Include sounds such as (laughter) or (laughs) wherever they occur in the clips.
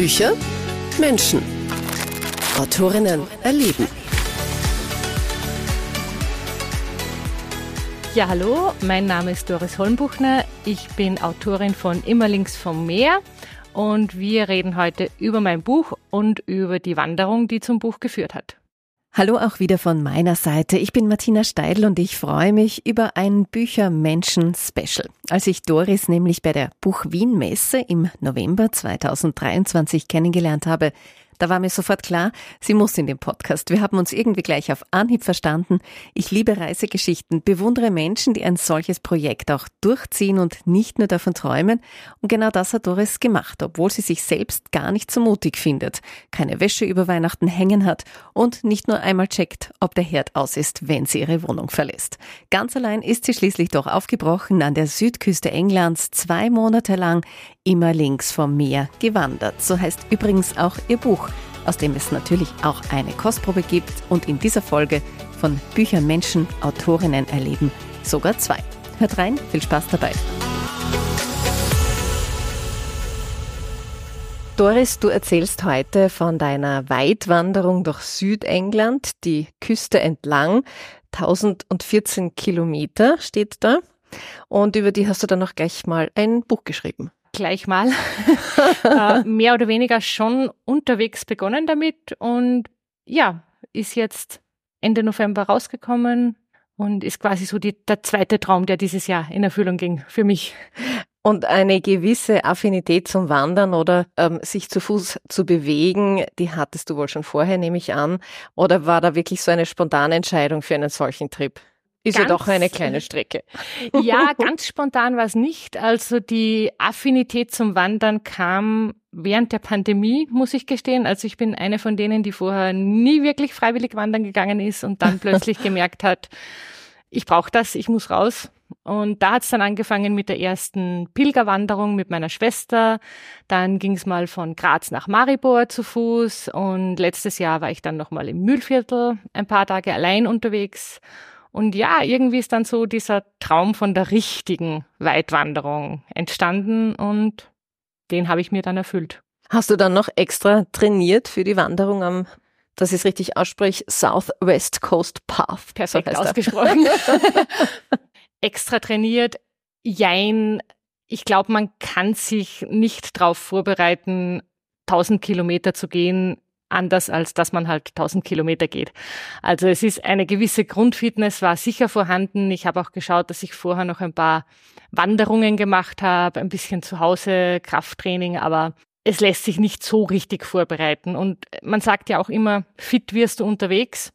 Bücher, Menschen. Autorinnen erleben. Ja, hallo, mein Name ist Doris Holmbuchner. Ich bin Autorin von Immer links vom Meer und wir reden heute über mein Buch und über die Wanderung, die zum Buch geführt hat. Hallo auch wieder von meiner Seite. Ich bin Martina Steidl und ich freue mich über ein Büchermenschen-Special. Als ich Doris nämlich bei der Buch Wien Messe im November 2023 kennengelernt habe, da war mir sofort klar, sie muss in den Podcast. Wir haben uns irgendwie gleich auf Anhieb verstanden. Ich liebe Reisegeschichten, bewundere Menschen, die ein solches Projekt auch durchziehen und nicht nur davon träumen. Und genau das hat Doris gemacht, obwohl sie sich selbst gar nicht so mutig findet, keine Wäsche über Weihnachten hängen hat und nicht nur einmal checkt, ob der Herd aus ist, wenn sie ihre Wohnung verlässt. Ganz allein ist sie schließlich doch aufgebrochen an der Südküste Englands, zwei Monate lang immer links vom Meer gewandert. So heißt übrigens auch ihr Buch aus dem es natürlich auch eine Kostprobe gibt und in dieser Folge von Büchern Menschen, Autorinnen erleben sogar zwei. Hört rein, viel Spaß dabei. Doris, du erzählst heute von deiner Weitwanderung durch Südengland, die Küste entlang. 1014 Kilometer steht da. Und über die hast du dann noch gleich mal ein Buch geschrieben gleich mal (laughs) äh, mehr oder weniger schon unterwegs begonnen damit und ja, ist jetzt Ende November rausgekommen und ist quasi so die, der zweite Traum, der dieses Jahr in Erfüllung ging für mich. Und eine gewisse Affinität zum Wandern oder ähm, sich zu Fuß zu bewegen, die hattest du wohl schon vorher, nehme ich an. Oder war da wirklich so eine spontane Entscheidung für einen solchen Trip? Ist ganz, ja doch eine kleine Strecke. (laughs) Ja, ganz spontan war es nicht. Also die Affinität zum Wandern kam während der Pandemie, muss ich gestehen. Also ich bin eine von denen, die vorher nie wirklich freiwillig wandern gegangen ist und dann (laughs) plötzlich gemerkt hat, ich brauche das, ich muss raus. Und da hat es dann angefangen mit der ersten Pilgerwanderung mit meiner Schwester. Dann ging es mal von Graz nach Maribor zu Fuß. Und letztes Jahr war ich dann nochmal im Mühlviertel ein paar Tage allein unterwegs. Und ja, irgendwie ist dann so dieser Traum von der richtigen Weitwanderung entstanden und den habe ich mir dann erfüllt. Hast du dann noch extra trainiert für die Wanderung am, dass ich es richtig ausspreche, Southwest Coast Path? Perfekt so ausgesprochen. (laughs) extra trainiert, jein. Ich glaube, man kann sich nicht darauf vorbereiten, 1000 Kilometer zu gehen anders als dass man halt 1000 Kilometer geht. Also es ist eine gewisse Grundfitness war sicher vorhanden. Ich habe auch geschaut, dass ich vorher noch ein paar Wanderungen gemacht habe, ein bisschen zu Hause Krafttraining, aber es lässt sich nicht so richtig vorbereiten. Und man sagt ja auch immer, fit wirst du unterwegs.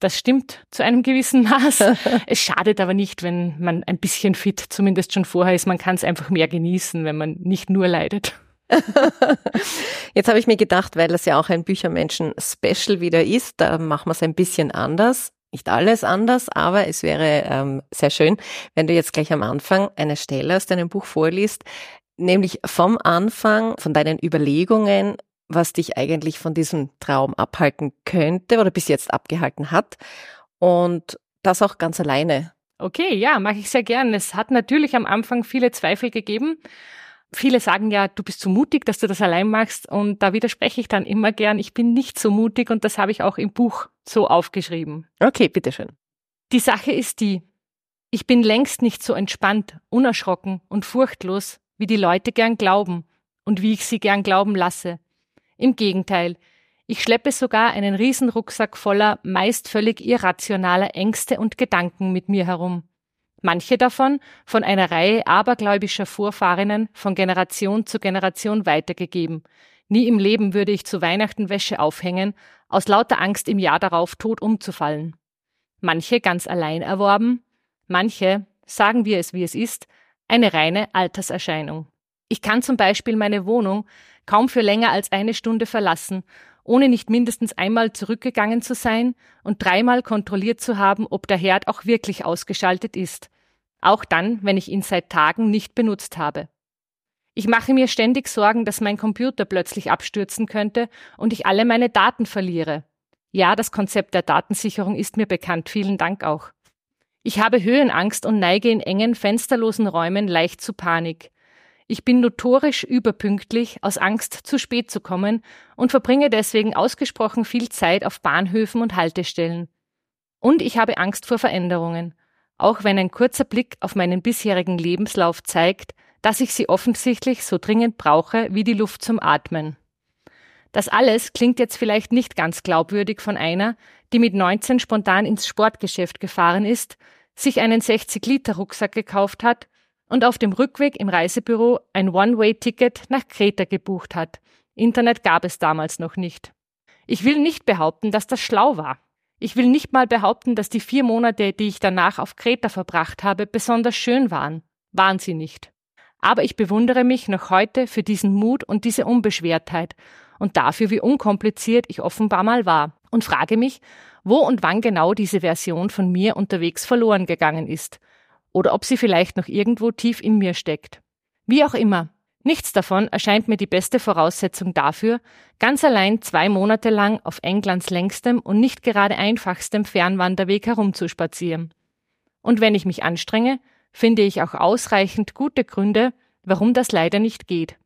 Das stimmt zu einem gewissen Maß. (laughs) es schadet aber nicht, wenn man ein bisschen fit zumindest schon vorher ist. Man kann es einfach mehr genießen, wenn man nicht nur leidet. (laughs) Jetzt habe ich mir gedacht, weil das ja auch ein Büchermenschen-Special wieder ist, da machen wir es ein bisschen anders. Nicht alles anders, aber es wäre ähm, sehr schön, wenn du jetzt gleich am Anfang eine Stelle aus deinem Buch vorliest, nämlich vom Anfang, von deinen Überlegungen, was dich eigentlich von diesem Traum abhalten könnte oder bis jetzt abgehalten hat. Und das auch ganz alleine. Okay, ja, mache ich sehr gern. Es hat natürlich am Anfang viele Zweifel gegeben. Viele sagen ja, du bist zu mutig, dass du das allein machst. Und da widerspreche ich dann immer gern, ich bin nicht so mutig und das habe ich auch im Buch so aufgeschrieben. Okay, bitteschön. Die Sache ist die, ich bin längst nicht so entspannt, unerschrocken und furchtlos, wie die Leute gern glauben und wie ich sie gern glauben lasse. Im Gegenteil, ich schleppe sogar einen Riesenrucksack voller meist völlig irrationaler Ängste und Gedanken mit mir herum. Manche davon von einer Reihe abergläubischer Vorfahrinnen von Generation zu Generation weitergegeben. Nie im Leben würde ich zu Weihnachten Wäsche aufhängen, aus lauter Angst im Jahr darauf tot umzufallen. Manche ganz allein erworben, manche, sagen wir es wie es ist, eine reine Alterserscheinung. Ich kann zum Beispiel meine Wohnung kaum für länger als eine Stunde verlassen, ohne nicht mindestens einmal zurückgegangen zu sein und dreimal kontrolliert zu haben, ob der Herd auch wirklich ausgeschaltet ist. Auch dann, wenn ich ihn seit Tagen nicht benutzt habe. Ich mache mir ständig Sorgen, dass mein Computer plötzlich abstürzen könnte und ich alle meine Daten verliere. Ja, das Konzept der Datensicherung ist mir bekannt, vielen Dank auch. Ich habe Höhenangst und neige in engen, fensterlosen Räumen leicht zu Panik. Ich bin notorisch überpünktlich aus Angst, zu spät zu kommen und verbringe deswegen ausgesprochen viel Zeit auf Bahnhöfen und Haltestellen. Und ich habe Angst vor Veränderungen, auch wenn ein kurzer Blick auf meinen bisherigen Lebenslauf zeigt, dass ich sie offensichtlich so dringend brauche wie die Luft zum Atmen. Das alles klingt jetzt vielleicht nicht ganz glaubwürdig von einer, die mit 19 spontan ins Sportgeschäft gefahren ist, sich einen 60-Liter-Rucksack gekauft hat und auf dem Rückweg im Reisebüro ein One-Way-Ticket nach Kreta gebucht hat. Internet gab es damals noch nicht. Ich will nicht behaupten, dass das schlau war. Ich will nicht mal behaupten, dass die vier Monate, die ich danach auf Kreta verbracht habe, besonders schön waren. Waren sie nicht. Aber ich bewundere mich noch heute für diesen Mut und diese Unbeschwertheit und dafür, wie unkompliziert ich offenbar mal war und frage mich, wo und wann genau diese Version von mir unterwegs verloren gegangen ist oder ob sie vielleicht noch irgendwo tief in mir steckt. Wie auch immer, nichts davon erscheint mir die beste Voraussetzung dafür, ganz allein zwei Monate lang auf Englands längstem und nicht gerade einfachstem Fernwanderweg herumzuspazieren. Und wenn ich mich anstrenge, finde ich auch ausreichend gute Gründe, warum das leider nicht geht.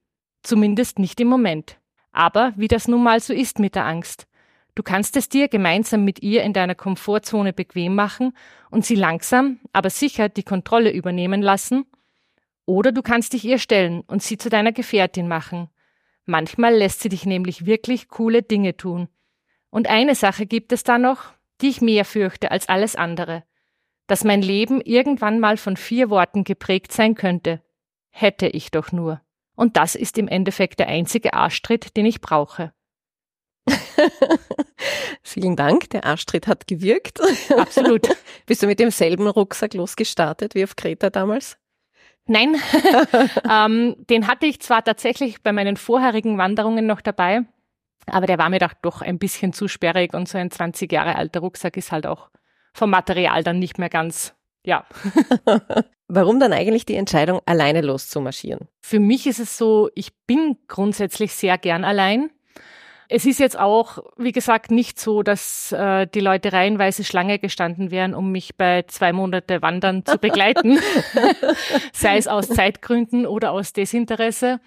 Zumindest nicht im Moment. Aber wie das nun mal so ist mit der Angst. Du kannst es dir gemeinsam mit ihr in deiner Komfortzone bequem machen und sie langsam, aber sicher die Kontrolle übernehmen lassen. Oder du kannst dich ihr stellen und sie zu deiner Gefährtin machen. Manchmal lässt sie dich nämlich wirklich coole Dinge tun. Und eine Sache gibt es da noch, die ich mehr fürchte als alles andere. Dass mein Leben irgendwann mal von vier Worten geprägt sein könnte. Hätte ich doch nur. Und das ist im Endeffekt der einzige Arschtritt, den ich brauche. (laughs) Vielen Dank, der Arschtritt hat gewirkt. Absolut. (laughs) Bist du mit demselben Rucksack losgestartet wie auf Kreta damals? Nein, (laughs) ähm, den hatte ich zwar tatsächlich bei meinen vorherigen Wanderungen noch dabei, aber der war mir doch ein bisschen zu sperrig und so ein 20 Jahre alter Rucksack ist halt auch vom Material dann nicht mehr ganz, ja. (laughs) Warum dann eigentlich die Entscheidung, alleine loszumarschieren? Für mich ist es so, ich bin grundsätzlich sehr gern allein. Es ist jetzt auch, wie gesagt, nicht so, dass äh, die Leute reihenweise Schlange gestanden wären, um mich bei zwei Monate Wandern zu begleiten, (laughs) sei es aus Zeitgründen oder aus Desinteresse.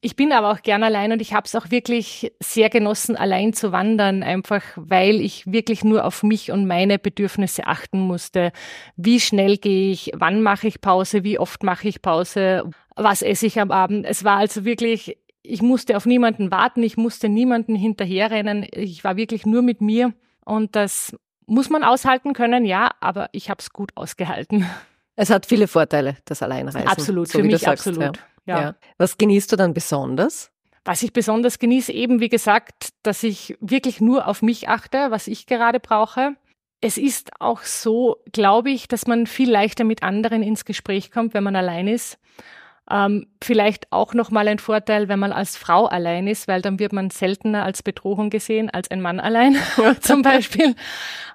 Ich bin aber auch gern allein und ich habe es auch wirklich sehr genossen, allein zu wandern, einfach weil ich wirklich nur auf mich und meine Bedürfnisse achten musste. Wie schnell gehe ich, wann mache ich Pause, wie oft mache ich Pause, was esse ich am Abend. Es war also wirklich ich musste auf niemanden warten, ich musste niemanden hinterherrennen. Ich war wirklich nur mit mir und das muss man aushalten können, ja, aber ich habe es gut ausgehalten. Es hat viele Vorteile, das Alleinreisen. Absolut, so für mich sagst, absolut. Ja. Ja. Was genießt du dann besonders? Was ich besonders genieße, eben wie gesagt, dass ich wirklich nur auf mich achte, was ich gerade brauche. Es ist auch so, glaube ich, dass man viel leichter mit anderen ins Gespräch kommt, wenn man allein ist. Ähm, vielleicht auch nochmal ein Vorteil, wenn man als Frau allein ist, weil dann wird man seltener als Bedrohung gesehen als ein Mann allein (laughs) zum Beispiel.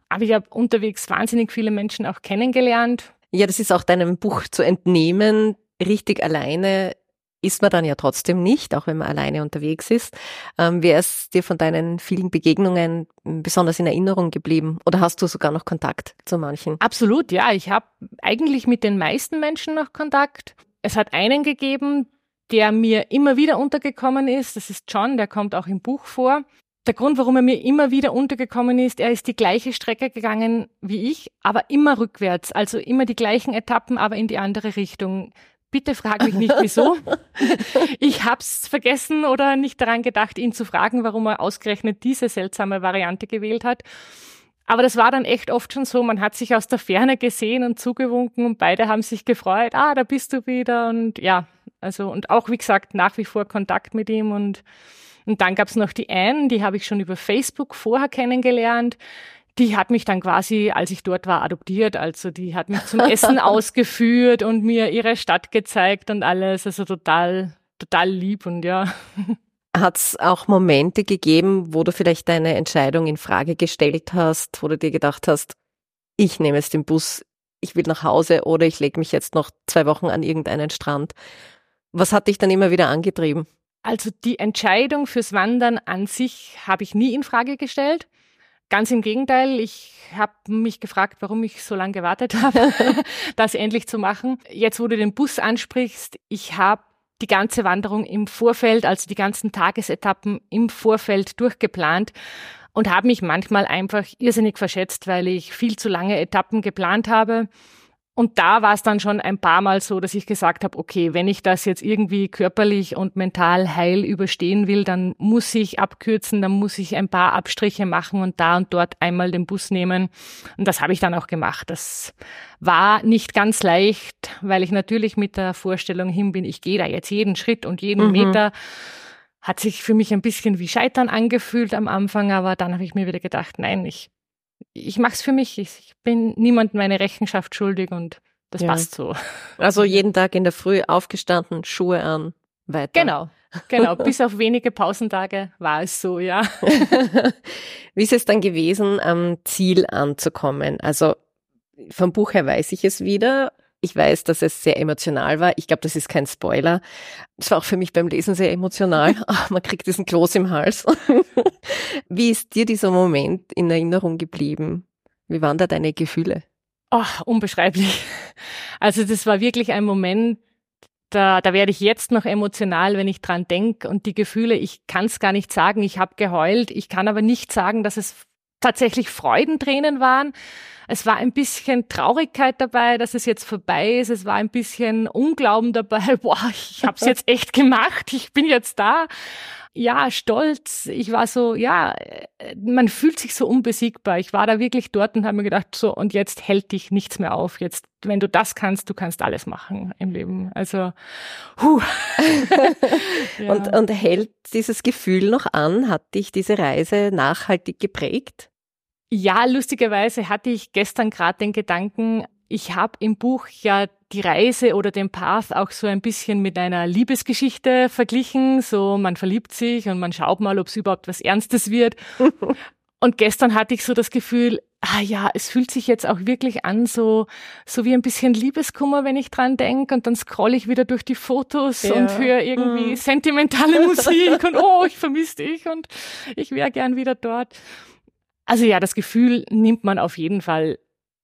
Aber ich habe unterwegs wahnsinnig viele Menschen auch kennengelernt. Ja, das ist auch deinem Buch zu entnehmen. Richtig alleine ist man dann ja trotzdem nicht, auch wenn man alleine unterwegs ist. Ähm, wer ist dir von deinen vielen Begegnungen besonders in Erinnerung geblieben? Oder hast du sogar noch Kontakt zu manchen? Absolut, ja. Ich habe eigentlich mit den meisten Menschen noch Kontakt. Es hat einen gegeben, der mir immer wieder untergekommen ist. Das ist John, der kommt auch im Buch vor. Der Grund, warum er mir immer wieder untergekommen ist, er ist die gleiche Strecke gegangen wie ich, aber immer rückwärts, also immer die gleichen Etappen, aber in die andere Richtung. Bitte frag mich nicht wieso. (laughs) ich hab's vergessen oder nicht daran gedacht, ihn zu fragen, warum er ausgerechnet diese seltsame Variante gewählt hat. Aber das war dann echt oft schon so, man hat sich aus der Ferne gesehen und zugewunken und beide haben sich gefreut, ah, da bist du wieder und ja, also und auch wie gesagt nach wie vor Kontakt mit ihm und und dann gab's noch die Anne, die habe ich schon über Facebook vorher kennengelernt. Die hat mich dann quasi, als ich dort war, adoptiert. Also die hat mich zum Essen (laughs) ausgeführt und mir ihre Stadt gezeigt und alles. Also total, total lieb und ja. Hat es auch Momente gegeben, wo du vielleicht deine Entscheidung in Frage gestellt hast, wo du dir gedacht hast, ich nehme jetzt den Bus, ich will nach Hause oder ich lege mich jetzt noch zwei Wochen an irgendeinen Strand. Was hat dich dann immer wieder angetrieben? Also die Entscheidung fürs Wandern an sich habe ich nie in Frage gestellt. Ganz im Gegenteil, ich habe mich gefragt, warum ich so lange gewartet (laughs) habe, das endlich zu machen. Jetzt, wo du den Bus ansprichst, ich habe die ganze Wanderung im Vorfeld, also die ganzen Tagesetappen im Vorfeld durchgeplant und habe mich manchmal einfach irrsinnig verschätzt, weil ich viel zu lange Etappen geplant habe und da war es dann schon ein paar Mal so, dass ich gesagt habe, okay, wenn ich das jetzt irgendwie körperlich und mental heil überstehen will, dann muss ich abkürzen, dann muss ich ein paar Abstriche machen und da und dort einmal den Bus nehmen. Und das habe ich dann auch gemacht. Das war nicht ganz leicht, weil ich natürlich mit der Vorstellung hin bin, ich gehe da jetzt jeden Schritt und jeden mhm. Meter. Hat sich für mich ein bisschen wie Scheitern angefühlt am Anfang, aber dann habe ich mir wieder gedacht, nein, ich ich mache es für mich. Ich bin niemandem meine Rechenschaft schuldig und das ja. passt so. Also jeden Tag in der Früh aufgestanden, Schuhe an, weiter. Genau, genau. (laughs) Bis auf wenige Pausentage war es so, ja. (laughs) Wie ist es dann gewesen, am Ziel anzukommen? Also vom Buch her weiß ich es wieder. Ich weiß, dass es sehr emotional war. Ich glaube, das ist kein Spoiler. Es war auch für mich beim Lesen sehr emotional. Ach, (laughs) man kriegt diesen Kloß im Hals. (laughs) Wie ist dir dieser Moment in Erinnerung geblieben? Wie waren da deine Gefühle? Oh, unbeschreiblich. Also das war wirklich ein Moment, da, da werde ich jetzt noch emotional, wenn ich dran denke. Und die Gefühle, ich kann es gar nicht sagen. Ich habe geheult. Ich kann aber nicht sagen, dass es tatsächlich Freudentränen waren. Es war ein bisschen Traurigkeit dabei, dass es jetzt vorbei ist. Es war ein bisschen Unglauben dabei. (laughs) Boah, ich habe es jetzt echt gemacht. Ich bin jetzt da. Ja, stolz. Ich war so, ja, man fühlt sich so unbesiegbar. Ich war da wirklich dort und habe mir gedacht, so, und jetzt hält dich nichts mehr auf. Jetzt, wenn du das kannst, du kannst alles machen im Leben. Also, huh. (laughs) ja. und, und hält dieses Gefühl noch an? Hat dich diese Reise nachhaltig geprägt? Ja, lustigerweise hatte ich gestern gerade den Gedanken, ich habe im Buch ja die Reise oder den Path auch so ein bisschen mit einer Liebesgeschichte verglichen. So, man verliebt sich und man schaut mal, ob es überhaupt was Ernstes wird. (laughs) und gestern hatte ich so das Gefühl, ah ja, es fühlt sich jetzt auch wirklich an, so, so wie ein bisschen Liebeskummer, wenn ich dran denke. Und dann scroll ich wieder durch die Fotos ja. und höre irgendwie hm. sentimentale (laughs) Musik und oh, ich vermisse dich und ich wäre gern wieder dort. Also ja, das Gefühl nimmt man auf jeden Fall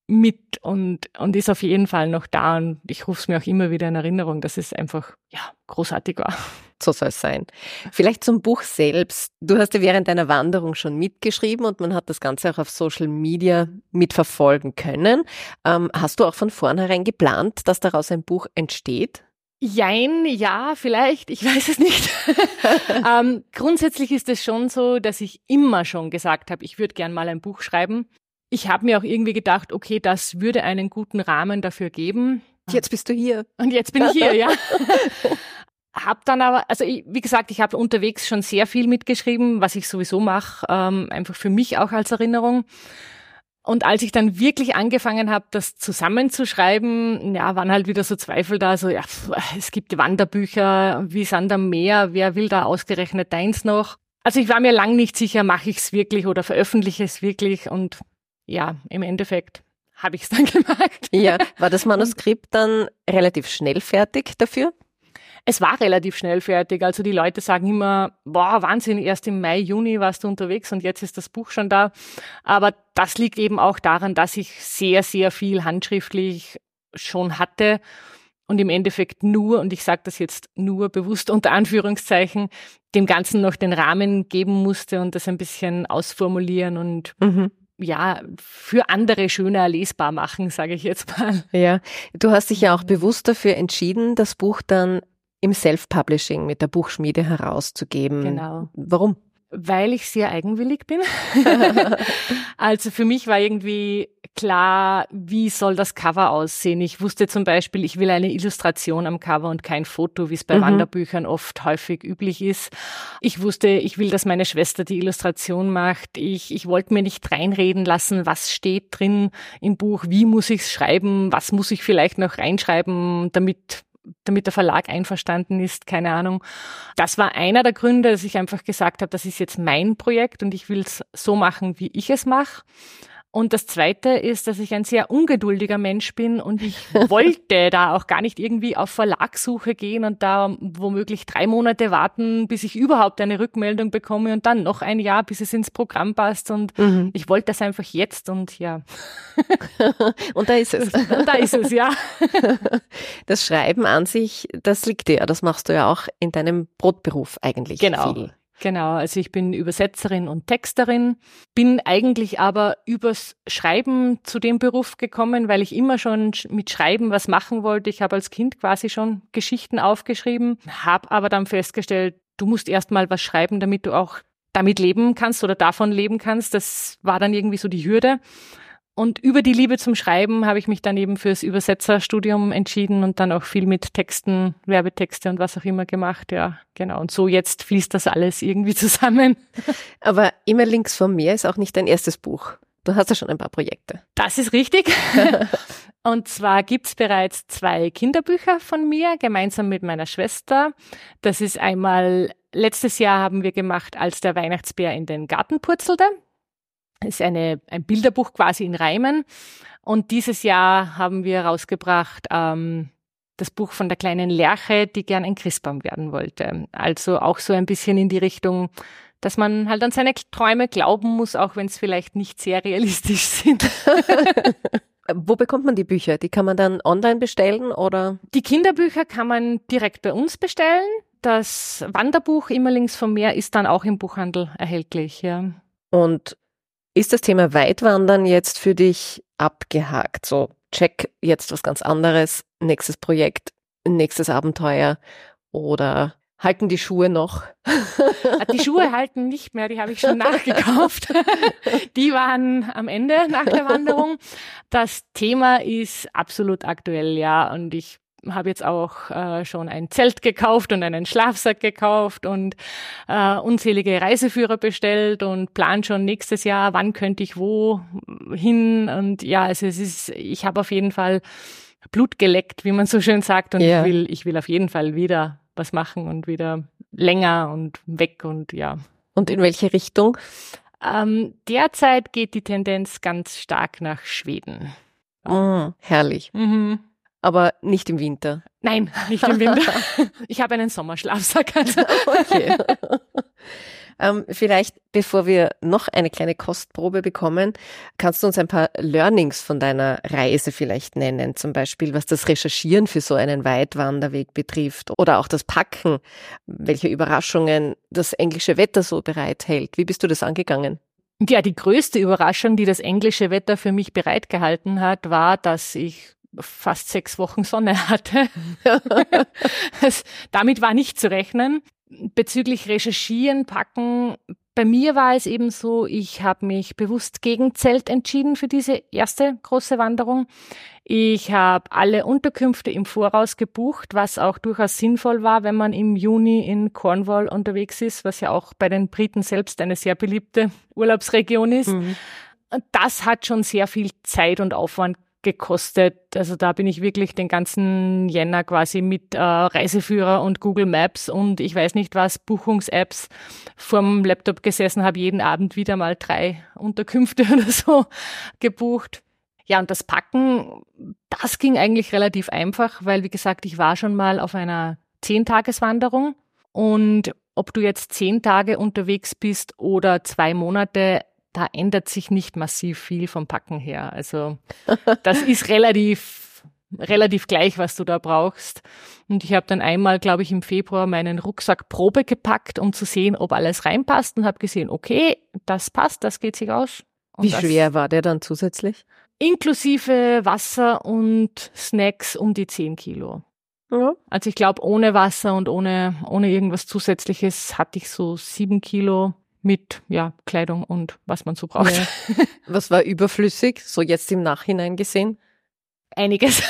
mit und, und ist auf jeden Fall noch da. Und ich rufe es mir auch immer wieder in Erinnerung, dass es einfach ja, großartig war. So soll es sein. Vielleicht zum Buch selbst. Du hast ja während deiner Wanderung schon mitgeschrieben und man hat das Ganze auch auf Social Media mitverfolgen können. Ähm, hast du auch von vornherein geplant, dass daraus ein Buch entsteht? Jein, ja, vielleicht, ich (laughs) weiß es nicht. (laughs) ähm, grundsätzlich ist es schon so, dass ich immer schon gesagt habe, ich würde gern mal ein Buch schreiben. Ich habe mir auch irgendwie gedacht, okay, das würde einen guten Rahmen dafür geben. Jetzt bist du hier. Und jetzt bin ich hier, ja. (laughs) hab dann aber, also ich, wie gesagt, ich habe unterwegs schon sehr viel mitgeschrieben, was ich sowieso mache, ähm, einfach für mich auch als Erinnerung. Und als ich dann wirklich angefangen habe, das zusammenzuschreiben, ja, waren halt wieder so Zweifel da, so, ja, es gibt Wanderbücher, wie Sand am Meer, wer will da ausgerechnet deins noch? Also ich war mir lang nicht sicher, mache ich es wirklich oder veröffentliche es wirklich und ja, im Endeffekt habe ich es (laughs) dann gemacht. Ja, war das Manuskript dann relativ schnell fertig dafür? Es war relativ schnell fertig. Also die Leute sagen immer, boah, Wahnsinn, erst im Mai, Juni warst du unterwegs und jetzt ist das Buch schon da. Aber das liegt eben auch daran, dass ich sehr, sehr viel handschriftlich schon hatte und im Endeffekt nur, und ich sage das jetzt nur bewusst unter Anführungszeichen, dem Ganzen noch den Rahmen geben musste und das ein bisschen ausformulieren und mhm ja, für andere schöner lesbar machen, sage ich jetzt mal. Ja, du hast dich ja auch bewusst dafür entschieden, das Buch dann im Self-Publishing mit der Buchschmiede herauszugeben. Genau. Warum? Weil ich sehr eigenwillig bin. (laughs) also für mich war irgendwie klar, wie soll das Cover aussehen. Ich wusste zum Beispiel, ich will eine Illustration am Cover und kein Foto, wie es bei mhm. Wanderbüchern oft häufig üblich ist. Ich wusste, ich will, dass meine Schwester die Illustration macht. Ich, ich wollte mir nicht reinreden lassen, was steht drin im Buch, wie muss ich es schreiben, was muss ich vielleicht noch reinschreiben, damit damit der Verlag einverstanden ist, keine Ahnung. Das war einer der Gründe, dass ich einfach gesagt habe, das ist jetzt mein Projekt und ich will es so machen, wie ich es mache. Und das Zweite ist, dass ich ein sehr ungeduldiger Mensch bin und ich (laughs) wollte da auch gar nicht irgendwie auf Verlagssuche gehen und da womöglich drei Monate warten, bis ich überhaupt eine Rückmeldung bekomme und dann noch ein Jahr, bis es ins Programm passt. Und mhm. ich wollte das einfach jetzt und ja. (laughs) und da ist es. (laughs) Und da ist es, ja. Das Schreiben an sich, das liegt dir. Das machst du ja auch in deinem Brotberuf eigentlich. Genau. Viel. Genau, also ich bin Übersetzerin und Texterin, bin eigentlich aber übers Schreiben zu dem Beruf gekommen, weil ich immer schon mit Schreiben was machen wollte. Ich habe als Kind quasi schon Geschichten aufgeschrieben, habe aber dann festgestellt, du musst erst mal was schreiben, damit du auch damit leben kannst oder davon leben kannst. Das war dann irgendwie so die Hürde. Und über die Liebe zum Schreiben habe ich mich dann eben fürs Übersetzerstudium entschieden und dann auch viel mit Texten, Werbetexte und was auch immer gemacht. Ja, genau. Und so jetzt fließt das alles irgendwie (laughs) zusammen. Aber immer links vom Meer ist auch nicht dein erstes Buch. Du hast ja schon ein paar Projekte. Das ist richtig. (laughs) und zwar gibt's bereits zwei Kinderbücher von mir, gemeinsam mit meiner Schwester. Das ist einmal, letztes Jahr haben wir gemacht, als der Weihnachtsbär in den Garten purzelte ist eine, ein Bilderbuch quasi in Reimen. Und dieses Jahr haben wir rausgebracht ähm, das Buch von der kleinen Lerche, die gern ein Christbaum werden wollte. Also auch so ein bisschen in die Richtung, dass man halt an seine Träume glauben muss, auch wenn es vielleicht nicht sehr realistisch sind. (laughs) Wo bekommt man die Bücher? Die kann man dann online bestellen oder? Die Kinderbücher kann man direkt bei uns bestellen. Das Wanderbuch Immerlings vom Meer ist dann auch im Buchhandel erhältlich, ja. Und ist das Thema Weitwandern jetzt für dich abgehakt? So, check jetzt was ganz anderes, nächstes Projekt, nächstes Abenteuer oder halten die Schuhe noch? Ah, die Schuhe halten nicht mehr, die habe ich schon nachgekauft. (laughs) Die waren am Ende nach der Wanderung. Das Thema ist absolut aktuell, ja, und ich habe jetzt auch äh, schon ein Zelt gekauft und einen Schlafsack gekauft und äh, unzählige Reiseführer bestellt und plan schon nächstes Jahr, wann könnte ich wo hin. Und ja, also es ist, ich habe auf jeden Fall Blut geleckt, wie man so schön sagt. Und yeah. ich will, ich will auf jeden Fall wieder was machen und wieder länger und weg und ja. Und in welche Richtung? Ähm, derzeit geht die Tendenz ganz stark nach Schweden. Oh, herrlich. Mhm aber nicht im Winter. Nein, (laughs) nicht im Winter. ich habe einen Sommerschlafsack. Also. (laughs) okay. Ähm, vielleicht, bevor wir noch eine kleine Kostprobe bekommen, kannst du uns ein paar Learnings von deiner Reise vielleicht nennen? Zum Beispiel, was das Recherchieren für so einen Weitwanderweg betrifft oder auch das Packen, welche Überraschungen das englische Wetter so bereithält. Wie bist du das angegangen? Ja, die größte Überraschung, die das englische Wetter für mich bereitgehalten hat, war, dass ich fast sechs Wochen Sonne hatte. (laughs) damit war nicht zu rechnen. Bezüglich Recherchieren, Packen, bei mir war es eben so, ich habe mich bewusst gegen Zelt entschieden für diese erste große Wanderung. Ich habe alle Unterkünfte im Voraus gebucht, was auch durchaus sinnvoll war, wenn man im Juni in Cornwall unterwegs ist, was ja auch bei den Briten selbst eine sehr beliebte Urlaubsregion ist. Mhm. Das hat schon sehr viel Zeit und Aufwand gekostet. Also da bin ich wirklich den ganzen Jänner quasi mit äh, Reiseführer und Google Maps und ich weiß nicht was, Buchungs-Apps vorm Laptop gesessen, habe jeden Abend wieder mal drei Unterkünfte (laughs) oder so gebucht. Ja, und das Packen, das ging eigentlich relativ einfach, weil wie gesagt, ich war schon mal auf einer Zehntageswanderung und ob du jetzt zehn Tage unterwegs bist oder zwei Monate, da ändert sich nicht massiv viel vom Packen her. Also das ist relativ relativ gleich, was du da brauchst. Und ich habe dann einmal, glaube ich, im Februar meinen Rucksack Probe gepackt, um zu sehen, ob alles reinpasst und habe gesehen, okay, das passt, das geht sich aus. Und Wie schwer war der dann zusätzlich? Inklusive Wasser und Snacks um die 10 Kilo. Ja. Also ich glaube, ohne Wasser und ohne, ohne irgendwas Zusätzliches hatte ich so sieben Kilo mit ja, Kleidung und was man so braucht. Ja. (laughs) Was war überflüssig, so jetzt im Nachhinein gesehen? Einiges.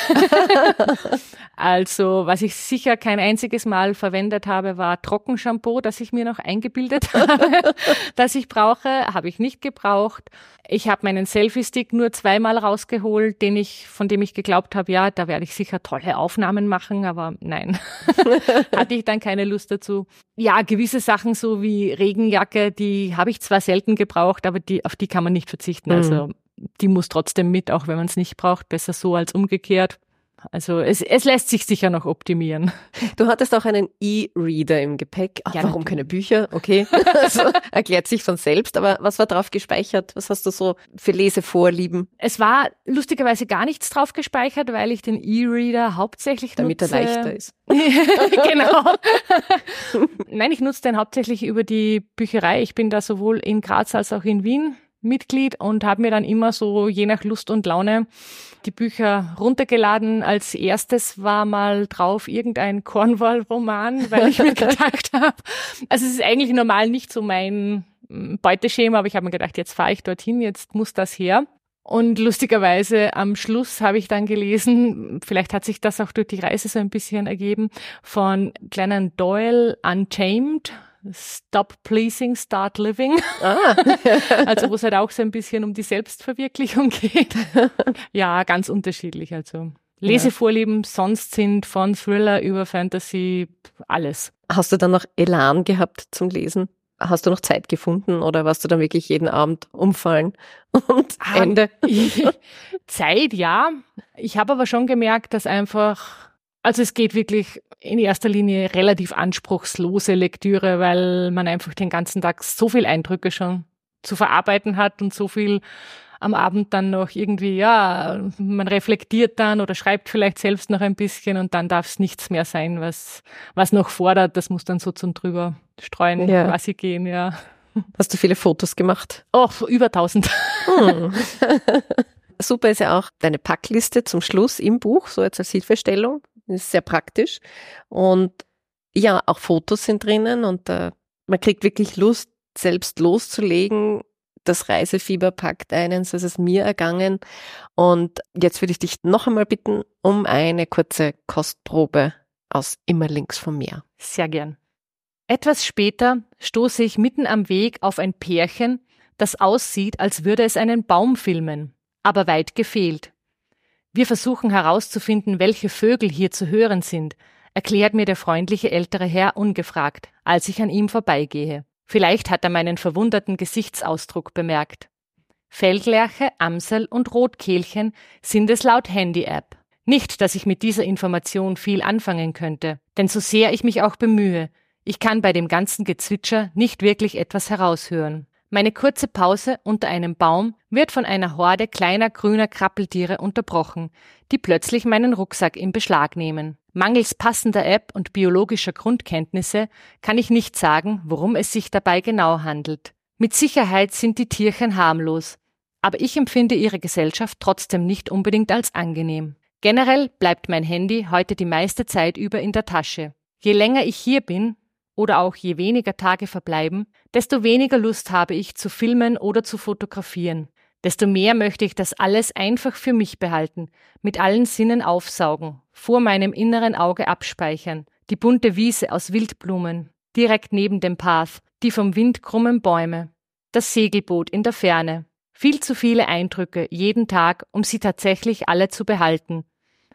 (laughs) also, was ich sicher kein einziges Mal verwendet habe, war Trockenshampoo, das ich mir noch eingebildet (laughs) habe, dass ich brauche, habe ich nicht gebraucht. Ich habe meinen Selfie-Stick nur zweimal rausgeholt, den ich, von dem ich geglaubt habe, ja, da werde ich sicher tolle Aufnahmen machen, aber nein, (laughs) hatte ich dann keine Lust dazu. Ja, gewisse Sachen so wie Regenjacke, die habe ich zwar selten gebraucht, aber die, auf die kann man nicht verzichten. Mhm. Die muss trotzdem mit, auch wenn man es nicht braucht. Besser so als umgekehrt. Also es, es lässt sich sicher noch optimieren. Du hattest auch einen E-Reader im Gepäck. Ach, warum natürlich. keine Bücher? Okay, (laughs) also, erklärt sich von selbst. Aber was war drauf gespeichert? Was hast du so für Lesevorlieben? Es war lustigerweise gar nichts drauf gespeichert, weil ich den E-Reader hauptsächlich Damit nutze. Damit er leichter ist. (laughs) genau. Nein, ich nutze den hauptsächlich über die Bücherei. Ich bin da sowohl in Graz als auch in Wien Mitglied und habe mir dann immer so je nach Lust und Laune die Bücher runtergeladen. Als erstes war mal drauf irgendein Cornwall-Roman, weil ich mir (laughs) gedacht habe, also es ist eigentlich normal nicht so mein hm, Beuteschema, aber ich habe mir gedacht, jetzt fahre ich dorthin, jetzt muss das her. Und lustigerweise am Schluss habe ich dann gelesen, vielleicht hat sich das auch durch die Reise so ein bisschen ergeben, von Glennon Doyle Untamed Stop Pleasing, Start Living. Ah. (laughs) also wo es halt auch so ein bisschen um die Selbstverwirklichung geht. (laughs) ja, ganz unterschiedlich. Also Lesevorlieben sonst sind von Thriller über Fantasy alles. Hast du dann noch Elan gehabt zum Lesen? Hast du noch Zeit gefunden oder warst du dann wirklich jeden Abend umfallen (laughs) und ah, Ende? Zeit, ja. Ich habe aber schon gemerkt, dass einfach also es geht wirklich in erster Linie relativ anspruchslose Lektüre, weil man einfach den ganzen Tag so viel Eindrücke schon zu verarbeiten hat und so viel am Abend dann noch irgendwie, ja, man reflektiert dann oder schreibt vielleicht selbst noch ein bisschen und dann darf es nichts mehr sein, was, was noch fordert. Das muss dann so zum drüber streuen ja. quasi gehen, ja. Hast du viele Fotos gemacht? Oh, über tausend. Hm. (laughs) Super ist ja auch deine Packliste zum Schluss im Buch, so jetzt als Hilfestellung. Ist sehr praktisch. Und ja, auch Fotos sind drinnen und äh, man kriegt wirklich Lust, selbst loszulegen. Das Reisefieber packt einen, so ist es mir ergangen. Und jetzt würde ich dich noch einmal bitten um eine kurze Kostprobe aus Immer links vom Meer. Sehr gern. Etwas später stoße ich mitten am Weg auf ein Pärchen, das aussieht, als würde es einen Baum filmen, aber weit gefehlt. Wir versuchen herauszufinden, welche Vögel hier zu hören sind, erklärt mir der freundliche ältere Herr ungefragt, als ich an ihm vorbeigehe. Vielleicht hat er meinen verwunderten Gesichtsausdruck bemerkt. Feldlerche, Amsel und Rotkehlchen sind es laut Handy-App. Nicht, dass ich mit dieser Information viel anfangen könnte, denn so sehr ich mich auch bemühe, ich kann bei dem ganzen Gezwitscher nicht wirklich etwas heraushören. Meine kurze Pause unter einem Baum wird von einer Horde kleiner grüner Krabbeltiere unterbrochen, die plötzlich meinen Rucksack in Beschlag nehmen. Mangels passender App und biologischer Grundkenntnisse kann ich nicht sagen, worum es sich dabei genau handelt. Mit Sicherheit sind die Tierchen harmlos, aber ich empfinde ihre Gesellschaft trotzdem nicht unbedingt als angenehm. Generell bleibt mein Handy heute die meiste Zeit über in der Tasche. Je länger ich hier bin, oder auch je weniger Tage verbleiben, desto weniger Lust habe ich zu filmen oder zu fotografieren. Desto mehr möchte ich das alles einfach für mich behalten, mit allen Sinnen aufsaugen, vor meinem inneren Auge abspeichern, die bunte Wiese aus Wildblumen, direkt neben dem Path, die vom Wind krummen Bäume, das Segelboot in der Ferne. Viel zu viele Eindrücke jeden Tag, um sie tatsächlich alle zu behalten.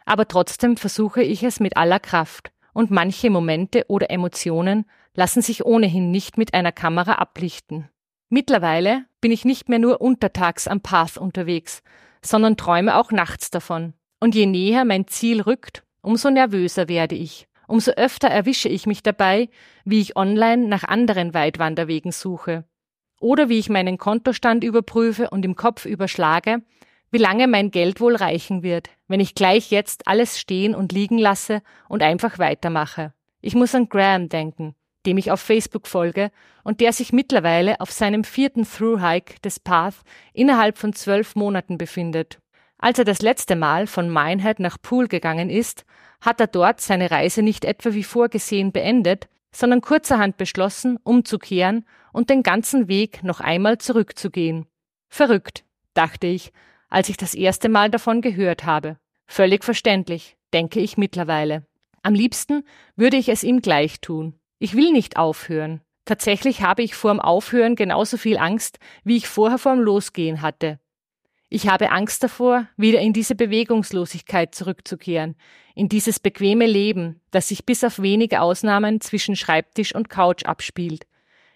Aber trotzdem versuche ich es mit aller Kraft und manche Momente oder Emotionen lassen sich ohnehin nicht mit einer Kamera ablichten. Mittlerweile bin ich nicht mehr nur untertags am Path unterwegs, sondern träume auch nachts davon. Und je näher mein Ziel rückt, umso nervöser werde ich. Umso öfter erwische ich mich dabei, wie ich online nach anderen Weitwanderwegen suche. Oder wie ich meinen Kontostand überprüfe und im Kopf überschlage, wie lange mein Geld wohl reichen wird, wenn ich gleich jetzt alles stehen und liegen lasse und einfach weitermache. Ich muss an Graham denken, dem ich auf Facebook folge und der sich mittlerweile auf seinem vierten Through-Hike des Path innerhalb von zwölf Monaten befindet. Als er das letzte Mal von Minehead nach Poole gegangen ist, hat er dort seine Reise nicht etwa wie vorgesehen beendet, sondern kurzerhand beschlossen, umzukehren und den ganzen Weg noch einmal zurückzugehen. Verrückt, dachte ich, als ich das erste Mal davon gehört habe. Völlig verständlich, denke ich mittlerweile. Am liebsten würde ich es ihm gleich tun. Ich will nicht aufhören. Tatsächlich habe ich vorm Aufhören genauso viel Angst, wie ich vorher vorm Losgehen hatte. Ich habe Angst davor, wieder in diese Bewegungslosigkeit zurückzukehren, in dieses bequeme Leben, das sich bis auf wenige Ausnahmen zwischen Schreibtisch und Couch abspielt,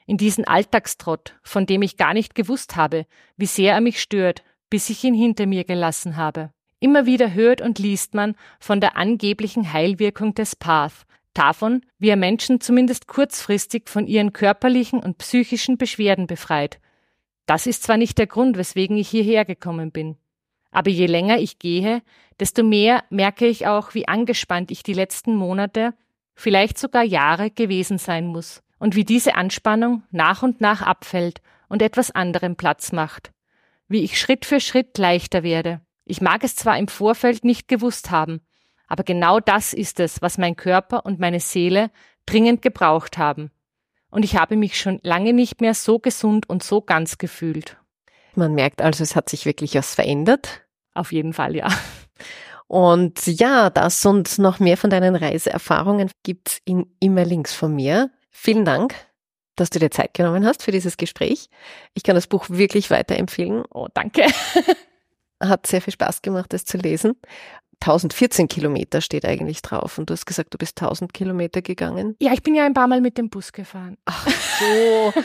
in diesen Alltagstrott, von dem ich gar nicht gewusst habe, wie sehr er mich stört, bis ich ihn hinter mir gelassen habe. Immer wieder hört und liest man von der angeblichen Heilwirkung des Path, davon, wie er Menschen zumindest kurzfristig von ihren körperlichen und psychischen Beschwerden befreit. Das ist zwar nicht der Grund, weswegen ich hierher gekommen bin. Aber je länger ich gehe, desto mehr merke ich auch, wie angespannt ich die letzten Monate, vielleicht sogar Jahre gewesen sein muss und wie diese Anspannung nach und nach abfällt und etwas anderem Platz macht. Wie ich Schritt für Schritt leichter werde. Ich mag es zwar im Vorfeld nicht gewusst haben, aber genau das ist es, was mein Körper und meine Seele dringend gebraucht haben. Und ich habe mich schon lange nicht mehr so gesund und so ganz gefühlt. Man merkt also, es hat sich wirklich was verändert. Auf jeden Fall, ja. Und ja, das und noch mehr von deinen Reiseerfahrungen gibt's in immer links von mir. Vielen Dank, dass du dir Zeit genommen hast für dieses Gespräch. Ich kann das Buch wirklich weiterempfehlen. Oh, danke. (laughs) Hat sehr viel Spaß gemacht, es zu lesen. 1014 Kilometer steht eigentlich drauf. Und du hast gesagt, du bist 1000 Kilometer gegangen. Ja, ich bin ja ein paar Mal mit dem Bus gefahren. Ach so. (laughs)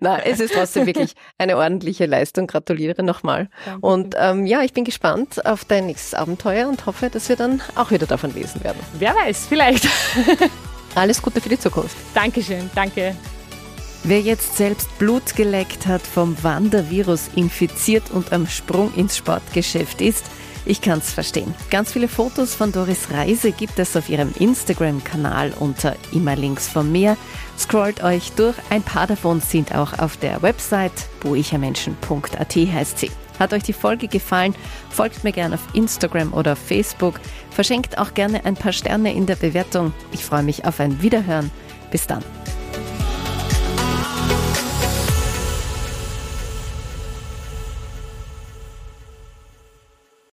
Na, es ist trotzdem wirklich eine ordentliche Leistung. Gratuliere nochmal. Und ähm, ja, ich bin gespannt auf dein nächstes Abenteuer und hoffe, dass wir dann auch wieder davon lesen werden. Wer weiß, vielleicht. (laughs) Alles Gute für die Zukunft. Dankeschön, danke. Wer jetzt selbst Blut geleckt hat, vom Wandervirus infiziert und am Sprung ins Sportgeschäft ist, ich kann's verstehen. Ganz viele Fotos von Doris Reise gibt es auf ihrem Instagram-Kanal unter immer links vom Meer. Scrollt euch durch. Ein paar davon sind auch auf der Website buichermenschen.at heißt sie. Hat euch die Folge gefallen? Folgt mir gerne auf Instagram oder Facebook. Verschenkt auch gerne ein paar Sterne in der Bewertung. Ich freue mich auf ein Wiederhören. Bis dann.